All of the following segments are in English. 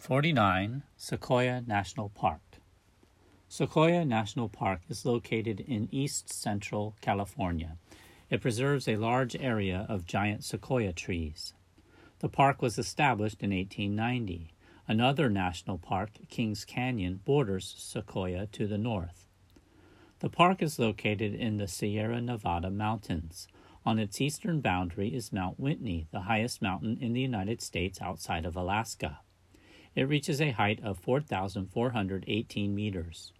49 Sequoia National Park. Sequoia National Park is located in east central California. It preserves a large area of giant sequoia trees. The park was established in 1890. Another national park, Kings Canyon, borders Sequoia to the north. The park is located in the Sierra Nevada mountains. On its eastern boundary is Mount Whitney, the highest mountain in the United States outside of Alaska. It reaches a height of 4,418 meters.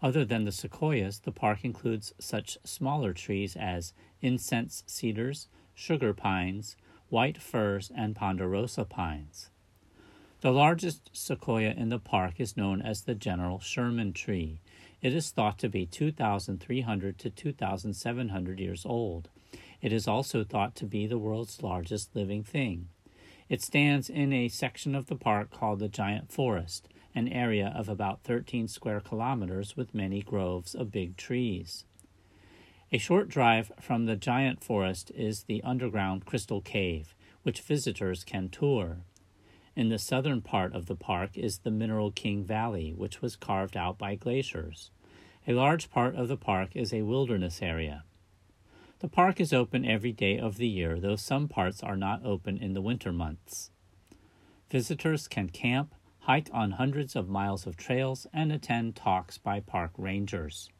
Other than the sequoias, the park includes such smaller trees as incense cedars, sugar pines, white firs, and ponderosa pines. The largest sequoia in the park is known as the General Sherman tree. It is thought to be 2,300 to 2,700 years old. It is also thought to be the world's largest living thing. It stands in a section of the park called the Giant Forest, an area of about 13 square kilometers with many groves of big trees. A short drive from the Giant Forest is the underground Crystal Cave, which visitors can tour. In the southern part of the park is the Mineral King Valley, which was carved out by glaciers. A large part of the park is a wilderness area. The park is open every day of the year, though some parts are not open in the winter months. Visitors can camp, hike on hundreds of miles of trails, and attend talks by park rangers.